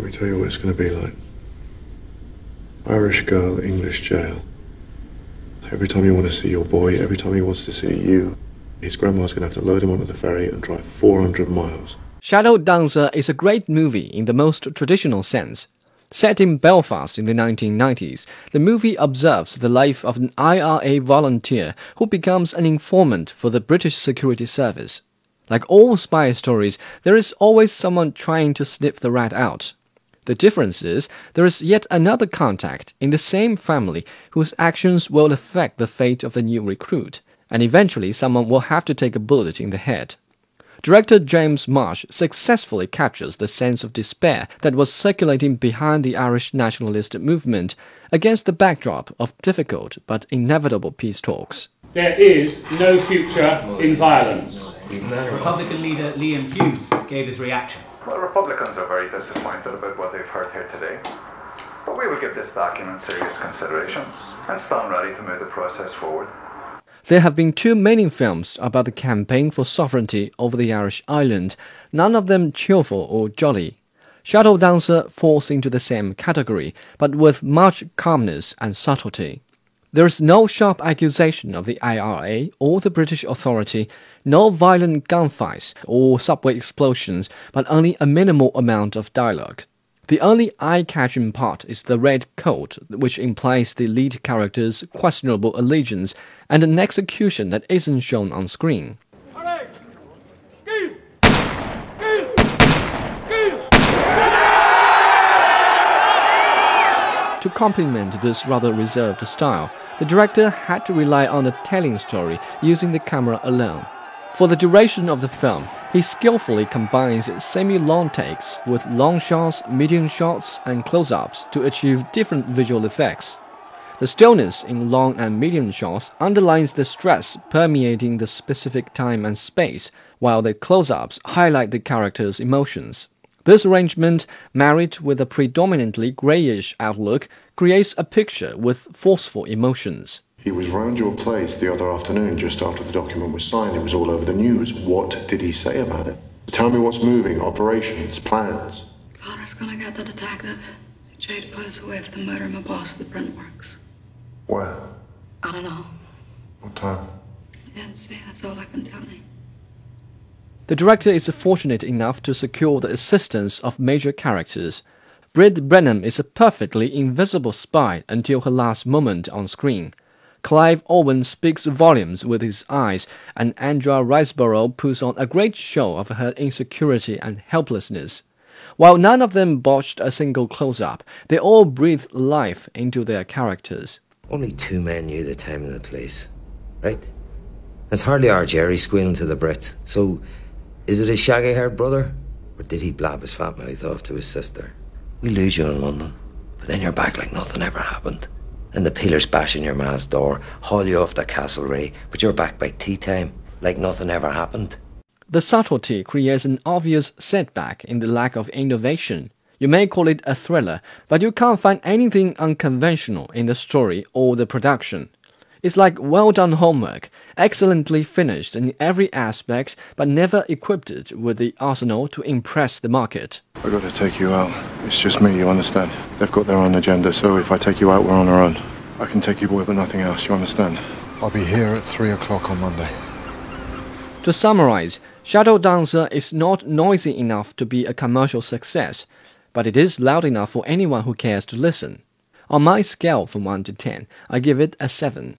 Let me tell you what it's going to be like. Irish girl, English jail. Every time you want to see your boy, every time he wants to see you, his grandma's going to have to load him onto the ferry and drive 400 miles. Shadow Dancer is a great movie in the most traditional sense. Set in Belfast in the 1990s, the movie observes the life of an IRA volunteer who becomes an informant for the British Security Service. Like all spy stories, there is always someone trying to sniff the rat out. The difference is there is yet another contact in the same family whose actions will affect the fate of the new recruit, and eventually someone will have to take a bullet in the head. Director James Marsh successfully captures the sense of despair that was circulating behind the Irish nationalist movement against the backdrop of difficult but inevitable peace talks. There is no future in violence. Republican leader Liam Hughes gave his reaction. Well, Republicans are very disappointed about what they've heard here today. But we will give this document serious consideration and stand ready to move the process forward. There have been two main films about the campaign for sovereignty over the Irish island, none of them cheerful or jolly. Shadow Dancer falls into the same category, but with much calmness and subtlety. There is no sharp accusation of the IRA or the British Authority, no violent gunfights or subway explosions, but only a minimal amount of dialogue. The only eye-catching part is the red coat, which implies the lead character's questionable allegiance, and an execution that isn't shown on screen. To complement this rather reserved style, the director had to rely on a telling story using the camera alone. For the duration of the film, he skillfully combines semi-long takes with long shots, medium shots, and close-ups to achieve different visual effects. The stillness in long and medium shots underlines the stress permeating the specific time and space, while the close-ups highlight the character's emotions. This arrangement, married with a predominantly grayish outlook, creates a picture with forceful emotions. He was round your place the other afternoon just after the document was signed. It was all over the news. What did he say about it? Tell me what's moving, operations, plans. Connor's gonna get the detective. Jade put us away for the murder of my boss at the print works. Where? I don't know. What time? I didn't say that's all I can tell you. The director is fortunate enough to secure the assistance of major characters. Brid Brennan is a perfectly invisible spy until her last moment on screen. Clive Owen speaks volumes with his eyes, and Andrea Riseborough puts on a great show of her insecurity and helplessness. While none of them botched a single close up, they all breathed life into their characters. Only two men knew the time and the place, right? It's hardly our Gerry squealing to the Brits. So, is it his shaggy haired brother? Or did he blab his fat mouth off to his sister? We lose you in London, but then you're back like nothing ever happened and the peelers bashing your ma's door, haul you off to Castlereagh, but you're back by tea time, like nothing ever happened. The subtlety creates an obvious setback in the lack of innovation. You may call it a thriller, but you can't find anything unconventional in the story or the production. It's like well done homework, excellently finished in every aspect, but never equipped with the arsenal to impress the market. I got to take you out. It's just me, you understand? They've got their own agenda, so if I take you out, we're on our own. I can take you boy, but nothing else, you understand? I'll be here at 3 o'clock on Monday. To summarize, Shadow Dancer is not noisy enough to be a commercial success, but it is loud enough for anyone who cares to listen. On my scale from 1 to 10, I give it a 7.